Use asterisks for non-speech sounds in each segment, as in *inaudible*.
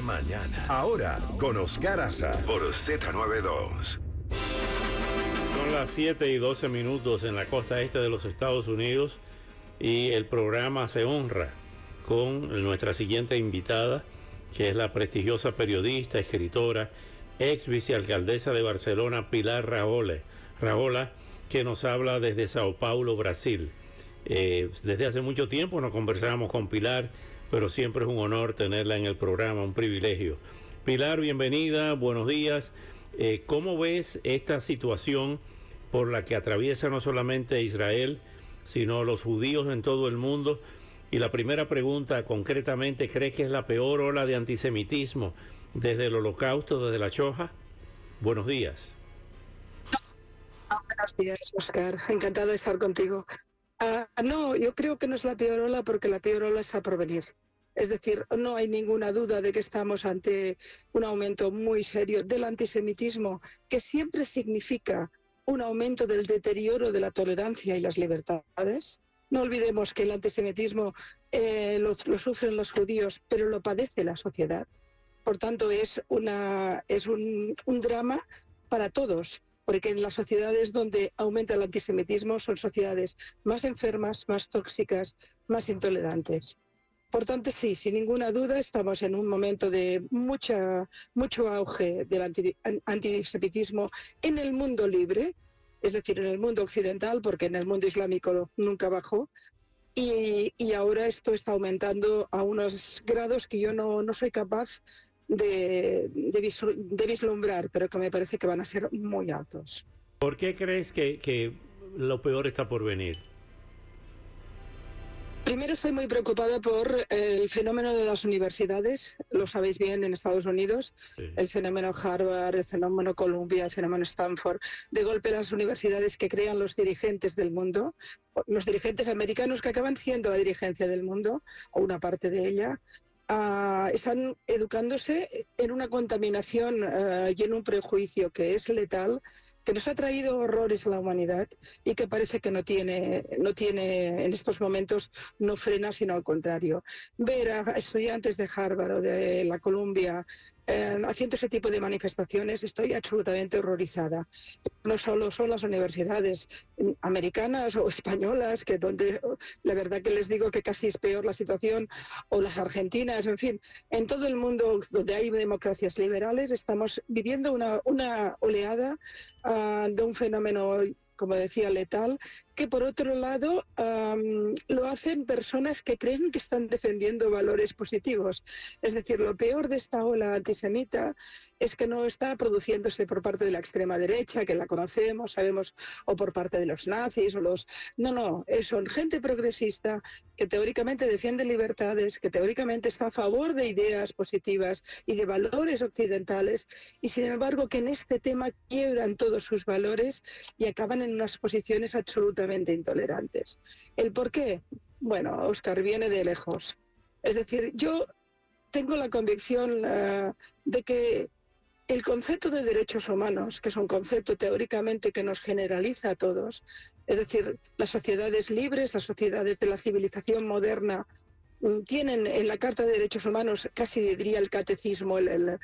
Mañana. Ahora con Oscar Aza por Z92. Son las 7 y 12 minutos en la costa este de los Estados Unidos y el programa se honra con nuestra siguiente invitada, que es la prestigiosa periodista, escritora, ex vicealcaldesa de Barcelona, Pilar Raole. Raola, que nos habla desde Sao Paulo, Brasil. Eh, desde hace mucho tiempo nos conversábamos con Pilar, pero siempre es un honor tenerla en el programa, un privilegio. Pilar, bienvenida, buenos días. Eh, ¿Cómo ves esta situación por la que atraviesa no solamente Israel, sino los judíos en todo el mundo? Y la primera pregunta, concretamente, ¿crees que es la peor ola de antisemitismo desde el holocausto, desde la Choja? Buenos días. Buenos días, Oscar. Encantado de estar contigo. Ah, no, yo creo que no es la peor ola porque la peor ola está por venir. Es decir, no hay ninguna duda de que estamos ante un aumento muy serio del antisemitismo, que siempre significa un aumento del deterioro de la tolerancia y las libertades. No olvidemos que el antisemitismo eh, lo, sufren los judíos, pero lo padece la sociedad. Por tanto, es, una, es un drama para todos, porque en las sociedades donde aumenta el antisemitismo son sociedades más enfermas, más tóxicas, más intolerantes. Por tanto, sí, sin ninguna duda estamos en un momento de mucha, mucho auge del anti, antisemitismo en el mundo libre, es decir, en el mundo occidental, porque en el mundo islámico nunca bajó. Y, y ahora esto está aumentando a unos grados que yo no, no soy capaz de, de, de, vislumbrar, pero que me parece que van a ser muy altos. ¿Por qué crees que, que lo peor está por venir? Primero estoy muy preocupada por el fenómeno de las universidades, lo sabéis bien en Estados Unidos, sí. el fenómeno Harvard, el fenómeno Columbia, el fenómeno Stanford. De golpe las universidades que crean los dirigentes del mundo, los dirigentes americanos que acaban siendo la dirigencia del mundo, o una parte de ella, Uh, están educándose en una contaminación uh, y en un prejuicio que es letal, que nos ha traído horrores a la humanidad y que parece que no tiene, no tiene en estos momentos, no frena, sino al contrario. Ver a estudiantes de Harvard o de la Columbia eh, haciendo ese tipo de manifestaciones, estoy absolutamente horrorizada. No solo son las universidades americanas o españolas, que donde la verdad que les digo que casi es peor la situación, o las argentinas, en fin, en todo el mundo donde hay democracias liberales estamos viviendo una, una oleada uh, de un fenómeno como decía, letal, que por otro lado lo hacen personas que creen que están defendiendo valores positivos. Es decir, lo peor de esta ola antisemita es que no está produciéndose por parte de la extrema derecha, que la conocemos, sabemos, o por parte de los nazis, o los... No, no, son gente progresista que teóricamente defiende libertades, que teóricamente está a favor de ideas positivas y de valores occidentales, y sin embargo que en este tema quiebran todos sus valores y acaban en unas posiciones intolerantes. ¿El por qué? Bueno, Oscar viene de lejos. Es decir, yo tengo la convicción uh, de que el concepto de derechos humanos, que es un concepto teóricamente que nos generaliza a todos, es decir, las sociedades libres, las sociedades de la civilización moderna, tienen en la Carta de Derechos Humanos, casi diría el catecismo, el,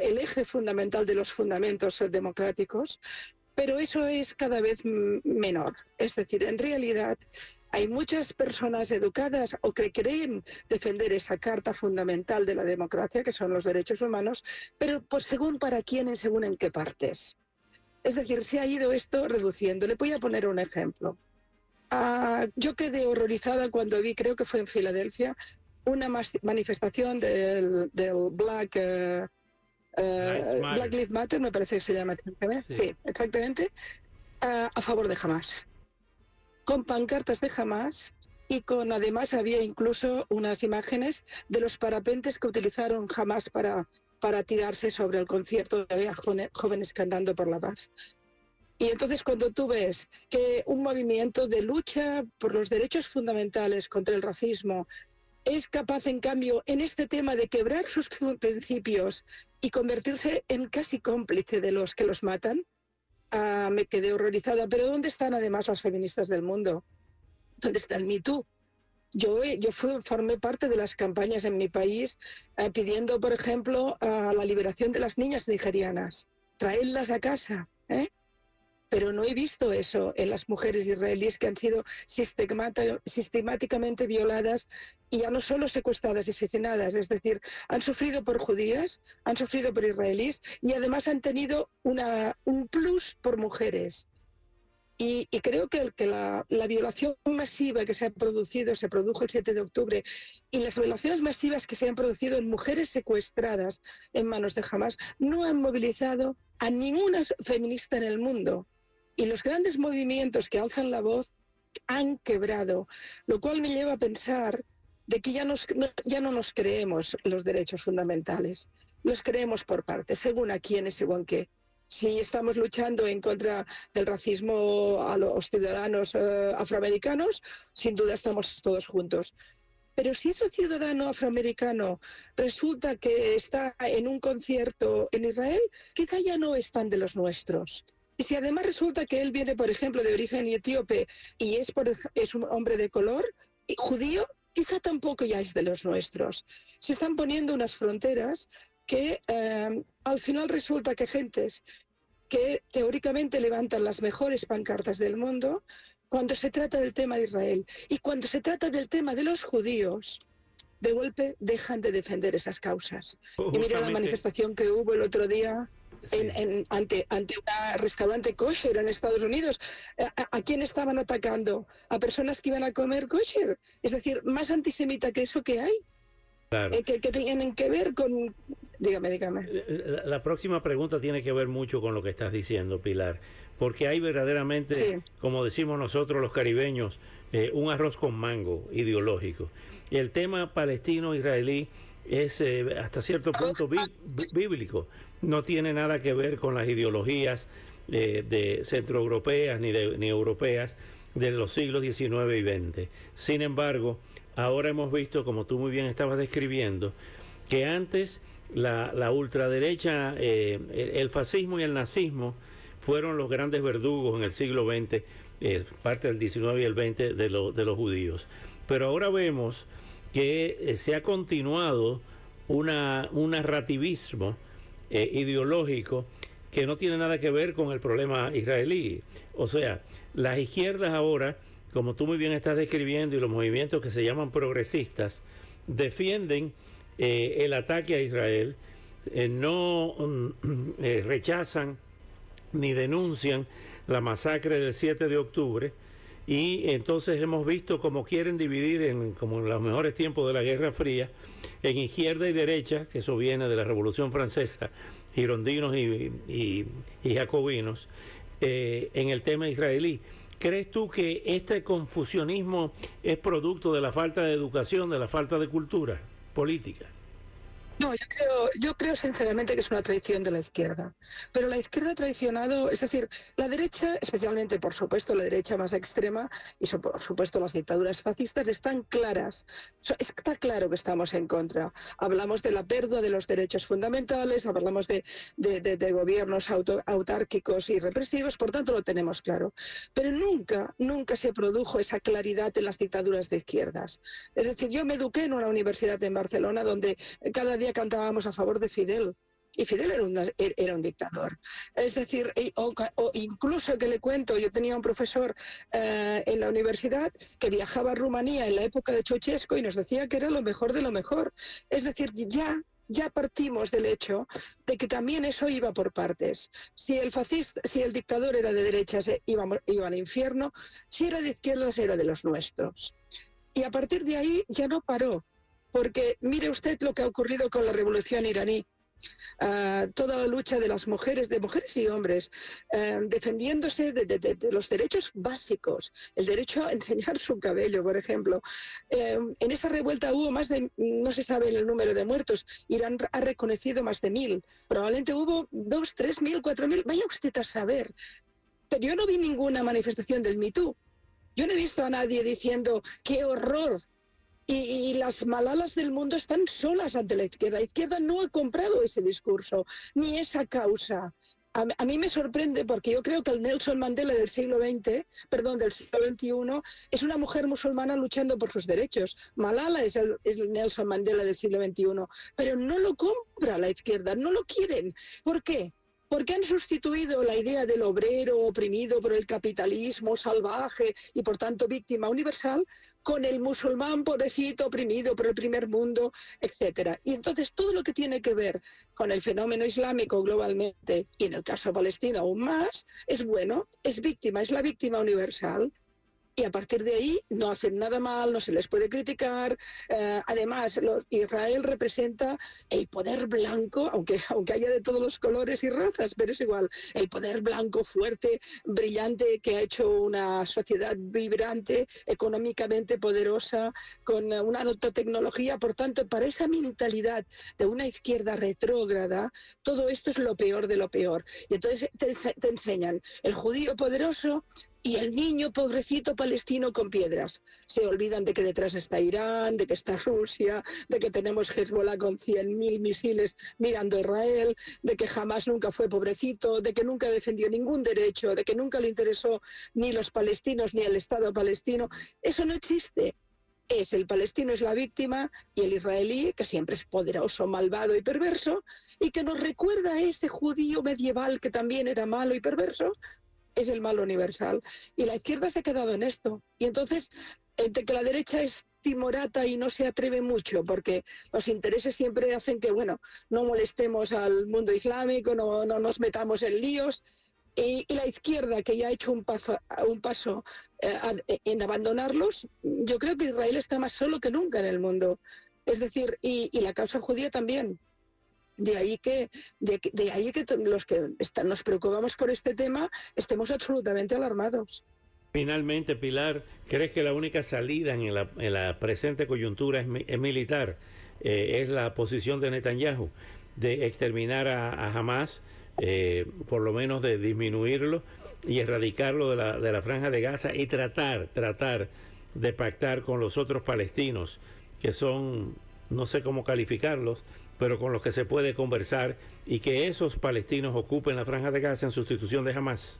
eje fundamental de los fundamentos democráticos, pero eso es cada vez menor. Es decir, en realidad hay muchas personas educadas o que creen defender esa carta fundamental de la democracia, que son los derechos humanos, pero por según para quién y según en qué partes. Es decir, se ha ido esto reduciendo. Le voy a poner un ejemplo. Uh, yo quedé horrorizada cuando vi, creo que fue en Filadelfia, una manifestación del, del Black... Uh, Uh, Black Lives Matter, me parece que se llama exactamente. Sí, sí exactamente. Uh, a favor de Hamas. Con pancartas de Hamas y con además había incluso unas imágenes de los parapentes que utilizaron Hamas para, para tirarse sobre el concierto de jóvenes cantando por la paz. Y entonces cuando tú ves que un movimiento de lucha por los derechos fundamentales contra el racismo es capaz, en cambio, en este tema de quebrar sus principios y convertirse en casi cómplice de los que los matan, ah, me quedé horrorizada. Pero ¿dónde están además las feministas del mundo? ¿Dónde está el Me Too? Yo, yo formé parte de las campañas en mi país eh, pidiendo, por ejemplo, la liberación de las niñas nigerianas, traerlas a casa. ¿eh? Pero no he visto eso en las mujeres israelíes que han sido sistemáticamente violadas y ya no solo secuestradas y asesinadas, es decir, han sufrido por judías, han sufrido por israelíes y además han tenido una, un plus por mujeres. Y, creo que, que la, la, violación masiva que se ha producido, se produjo el 7 de octubre, y las violaciones masivas que se han producido en mujeres secuestradas en manos de Hamas, no han movilizado a ninguna feminista en el mundo y los grandes movimientos que alzan la voz han quebrado, lo cual me lleva a pensar de que ya, nos, no, ya no nos creemos los derechos fundamentales, los creemos por partes, según a quién según qué. Si estamos luchando en contra del racismo a los ciudadanos eh, afroamericanos, sin duda estamos todos juntos. Pero si ese ciudadano afroamericano resulta que está en un concierto en Israel, quizá ya no están de los nuestros. Y si además resulta que él viene, por ejemplo, de origen etíope y es, por, es un hombre de color judío, quizá tampoco ya es de los nuestros. Se están poniendo unas fronteras que eh, al final resulta que gentes que teóricamente levantan las mejores pancartas del mundo, cuando se trata del tema de Israel y cuando se trata del tema de los judíos, de golpe dejan de defender esas causas. Y mira la manifestación que hubo el otro día en, ante, ante un restaurante kosher en Estados Unidos. ¿A, quién estaban atacando? A personas que iban a comer kosher. Es decir, más antisemita que eso que hay. Eh, que, tienen que ver con... Dígame, dígame. Eh, eh, la, próxima pregunta tiene que ver mucho con lo que estás diciendo, Pilar, porque hay verdaderamente, como decimos nosotros los caribeños, un arroz con mango ideológico. El tema palestino-israelí es hasta cierto punto bíblico no tiene nada que ver con las ideologías eh, de centroeuropeas ni, de, ni europeas de los siglos XIX y XX. Sin embargo, ahora hemos visto, como tú muy bien estabas describiendo, que antes la, ultraderecha, eh, el, fascismo y el nazismo fueron los grandes verdugos en el siglo XX, eh, parte del XIX y el XX de, de los judíos. Pero ahora vemos que se ha continuado una, un narrativismo eh, ideológico que no tiene nada que ver con el problema israelí. O sea, las izquierdas ahora, como tú muy bien estás describiendo, y los movimientos que se llaman progresistas, defienden eh, el ataque a Israel, eh, no mm, rechazan ni denuncian la masacre del 7 de octubre, y entonces hemos visto cómo quieren dividir, en, como en los mejores tiempos de la Guerra Fría, en izquierda y derecha, que eso viene de la Revolución Francesa, girondinos y, jacobinos, eh, en el tema israelí. ¿Crees tú que este confusionismo es producto de la falta de educación, de la falta de cultura política? No, yo creo, yo creo sinceramente que es una traición de la izquierda. Pero la izquierda ha traicionado, es decir, la derecha, especialmente por supuesto la derecha más extrema y por supuesto las dictaduras fascistas, están claras. Está claro que estamos en contra. Hablamos de la pérdida de los derechos fundamentales, hablamos de, de, gobiernos autárquicos y represivos, por tanto lo tenemos claro. Pero nunca, nunca se produjo esa claridad en las dictaduras de izquierdas. Es decir, yo me eduqué en una universidad en Barcelona donde cada cantábamos a favor de Fidel. Y Fidel era, un dictador. Es decir, incluso que le cuento, yo tenía un profesor eh, en la universidad que viajaba a Rumanía en la época de Ceausescu y nos decía que era lo mejor de lo mejor. Es decir, ya ya partimos del hecho de que también eso iba por partes. Si el fascista, si el dictador era de derechas, iba, iba al infierno, si era de izquierdas, era de los nuestros. Y a partir de ahí ya no paró. Porque mire usted lo que ha ocurrido con la revolución iraní. ah, toda la lucha de las mujeres, de mujeres y hombres, eh, defendiéndose de, los derechos básicos, el derecho a enseñar su cabello, por ejemplo. Eh, en esa revuelta hubo más de, no se sabe el número de muertos, Irán ha reconocido más de mil, probablemente hubo dos, tres mil, cuatro mil, vaya usted a saber. Pero yo no vi ninguna manifestación del MeToo. Yo no he visto a nadie diciendo qué horror y, las malalas del mundo están solas ante la izquierda. La izquierda no ha comprado ese discurso, ni esa causa. A, mí me sorprende porque yo creo que el Nelson Mandela del siglo XX, perdón, del siglo XXI, es una mujer musulmana luchando por sus derechos. Malala es el, es el Nelson Mandela del siglo XXI, pero no lo compra la izquierda, no lo quieren. ¿Por qué? Porque han sustituido la idea del obrero oprimido por el capitalismo salvaje y por tanto víctima universal con el musulmán pobrecito oprimido por el primer mundo, etcétera. Y entonces todo lo que tiene que ver con el fenómeno islámico globalmente y en el caso palestino aún más es bueno, es víctima, es la víctima universal y a partir de ahí no hacen nada mal, no se les puede criticar. Eh, además, Israel representa el poder blanco, aunque, *laughs* aunque haya de todos los colores y razas, pero es igual, el poder blanco fuerte, brillante, que ha hecho una sociedad vibrante, económicamente poderosa, con una alta tecnología. Por tanto, para esa mentalidad de una izquierda retrógrada, todo esto es lo peor de lo peor. Y entonces te, te enseñan el judío poderoso y el niño pobrecito palestino con piedras. Se olvidan de que detrás está Irán, de que está Rusia, de que tenemos Hezbollah con 100.000 misiles mirando a Israel, de que jamás nunca fue pobrecito, de que nunca defendió ningún derecho, de que nunca le interesó ni los palestinos ni el Estado palestino. Eso no existe. Es el palestino es la víctima y el israelí, que siempre es poderoso, malvado y perverso, y que nos recuerda a ese judío medieval que también era malo y perverso, es el mal universal. Y la izquierda se ha quedado en esto. Y entonces, entre que la derecha es timorata y no se atreve mucho, porque los intereses siempre hacen que, bueno, no molestemos al mundo islámico, no, no nos metamos en líos. Y, la izquierda, que ya ha hecho un paso, un paso eh, en abandonarlos, yo creo que Israel está más solo que nunca en el mundo. Es decir, y, y la causa judía también. De ahí que, de, ahí que los que nos preocupamos por este tema estemos absolutamente alarmados. Finalmente, Pilar, ¿crees que la única salida en la, presente coyuntura es, militar? Eh, ¿Es la posición de Netanyahu de exterminar a, Hamas, eh, por lo menos de disminuirlo y erradicarlo de la, de la franja de Gaza y tratar, tratar de pactar con los otros palestinos que son, no sé cómo calificarlos, pero con los que se puede conversar y que esos palestinos ocupen la franja de Gaza en sustitución de Hamas?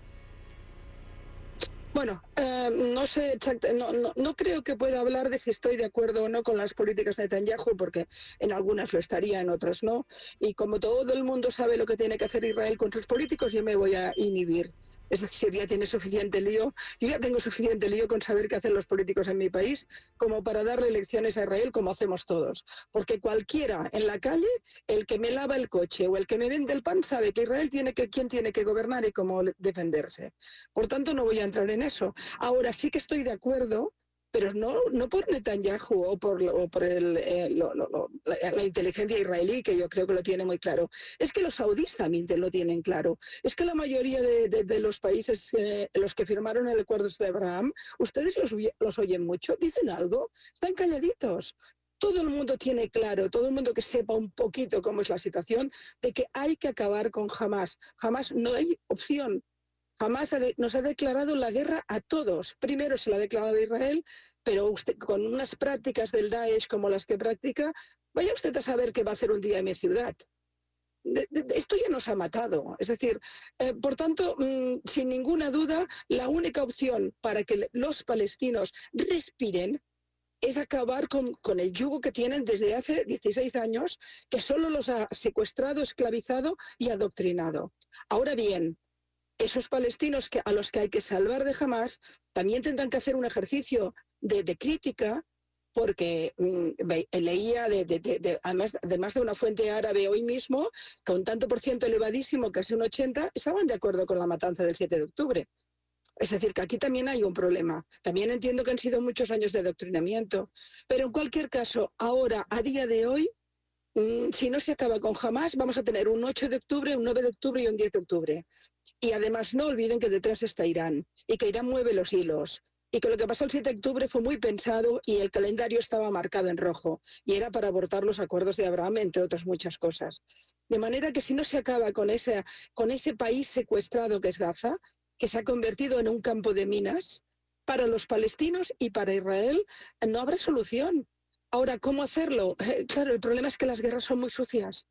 Bueno, eh, no sé exactamente, no, no, creo que pueda hablar de si estoy de acuerdo o no con las políticas de Netanyahu, porque en algunas lo estaría, en otras no. Y como todo el mundo sabe lo que tiene que hacer Israel con sus políticos, yo me voy a inhibir. Es decir, ya tiene suficiente lío. Yo ya tengo suficiente lío con saber qué hacen los políticos en mi país como para darle lecciones a Israel como hacemos todos. Porque cualquiera en la calle, el que me lava el coche o el que me vende el pan, sabe que Israel tiene que, quién tiene que gobernar y cómo defenderse. Por tanto, no voy a entrar en eso. Ahora sí que estoy de acuerdo pero no, no por Netanyahu o por, por el, eh, la, inteligencia israelí, que yo creo que lo tiene muy claro. Es que los saudíes también lo tienen claro. Es que la mayoría de, los países eh, los que firmaron el acuerdo de Abraham, ustedes los, los oyen mucho, dicen algo, están calladitos todo el mundo tiene claro, todo el mundo que sepa un poquito cómo es la situación, de que hay que acabar con Hamas. Jamás no hay opción. Jamás nos ha declarado la guerra a todos. Primero se la ha declarado a Israel, pero con unas prácticas del Daesh como las que practica, vaya usted a saber qué va a hacer un día en mi ciudad. esto ya nos ha matado. Es decir, eh, por tanto, mm, sin ninguna duda, la única opción para que los palestinos respiren es acabar con, con, el yugo que tienen desde hace 16 años, que solo los ha secuestrado, esclavizado y adoctrinado. Ahora bien, esos palestinos que, a los que hay que salvar de Hamas también tendrán que hacer un ejercicio de, crítica porque mm, leía de, además, además, de una fuente árabe hoy mismo, con tanto por ciento elevadísimo, casi un 80, estaban de acuerdo con la matanza del 7 de octubre. Es decir, que aquí también hay un problema. También entiendo que han sido muchos años de adoctrinamiento, pero en cualquier caso, ahora, a día de hoy, mm, si no se acaba con jamás, vamos a tener un 8 de octubre, un 9 de octubre y un 10 de octubre. Y además no olviden que detrás está Irán y que Irán mueve los hilos y que lo que pasó el 7 de octubre fue muy pensado y el calendario estaba marcado en rojo y era para abortar los acuerdos de Abraham, entre otras muchas cosas. De manera que si no se acaba con ese, con ese país secuestrado que es Gaza, que se ha convertido en un campo de minas, para los palestinos y para Israel no habrá solución. Ahora, ¿cómo hacerlo? *laughs* Claro, el problema es que las guerras son muy sucias,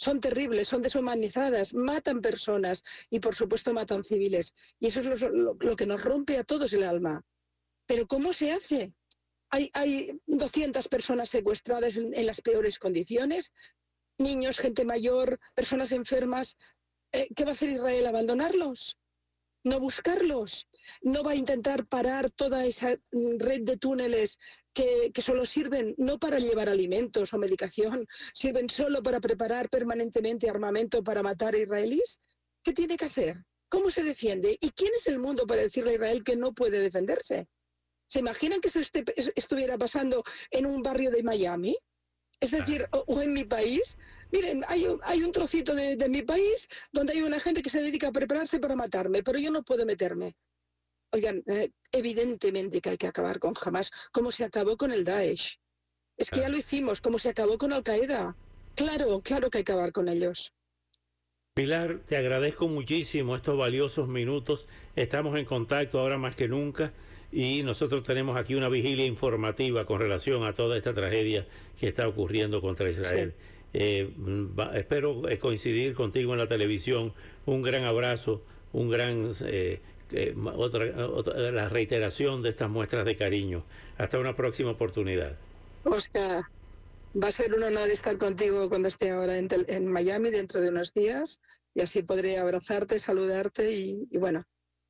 son terribles, son deshumanizadas, matan personas y por supuesto matan civiles. Y eso es lo, que nos rompe a todos el alma. Pero ¿cómo se hace? Hay, hay 200 personas secuestradas en, las peores condiciones, niños, gente mayor, personas enfermas. Eh, ¿Qué va a hacer Israel? ¿Abandonarlos? No buscarlos, no va a intentar parar toda esa mm, red de túneles que, solo sirven no para llevar alimentos o medicación, sirven solo para preparar permanentemente armamento para matar a israelíes. ¿Qué tiene que hacer? ¿Cómo se defiende? ¿Y quién es el mundo para decirle a Israel que no puede defenderse? ¿Se imaginan que esto estuviera pasando en un barrio de Miami? Es decir, o en mi país, Miren, hay un, hay un trocito de, mi país donde hay una gente que se dedica a prepararse para matarme, pero yo no puedo meterme. Oigan, eh, evidentemente que hay que acabar con Hamas, como se acabó con el Daesh. Es que ya lo hicimos, como se acabó con Al Qaeda. Claro, claro que hay que acabar con ellos. Pilar, te agradezco muchísimo estos valiosos minutos. Estamos en contacto ahora más que nunca y nosotros tenemos aquí una vigilia informativa con relación a toda esta tragedia que está ocurriendo contra Israel. Eh, espero eh, coincidir contigo en la televisión. Un gran abrazo, un gran eh, otra, la reiteración de estas muestras de cariño. Hasta una próxima oportunidad. Oscar, va a ser un honor estar contigo cuando esté ahora en, Miami dentro de unos días y así podré abrazarte, saludarte y, y bueno,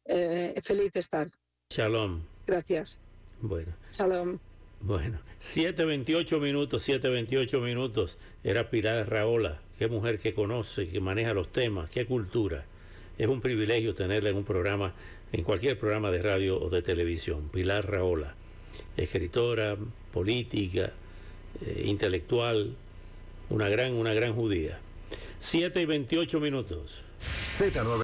feliz de estar. Shalom. Gracias. Bueno. Shalom. Bueno, 7.28 minutos, 7.28 minutos. Era Pilar Raola. Qué mujer que conoce, que maneja los temas, qué cultura. Es un privilegio tenerla en un programa, en cualquier programa de radio o de televisión. Pilar Raola, escritora, política, eh, intelectual, una gran, una gran judía. 7 y 28 minutos. Z9.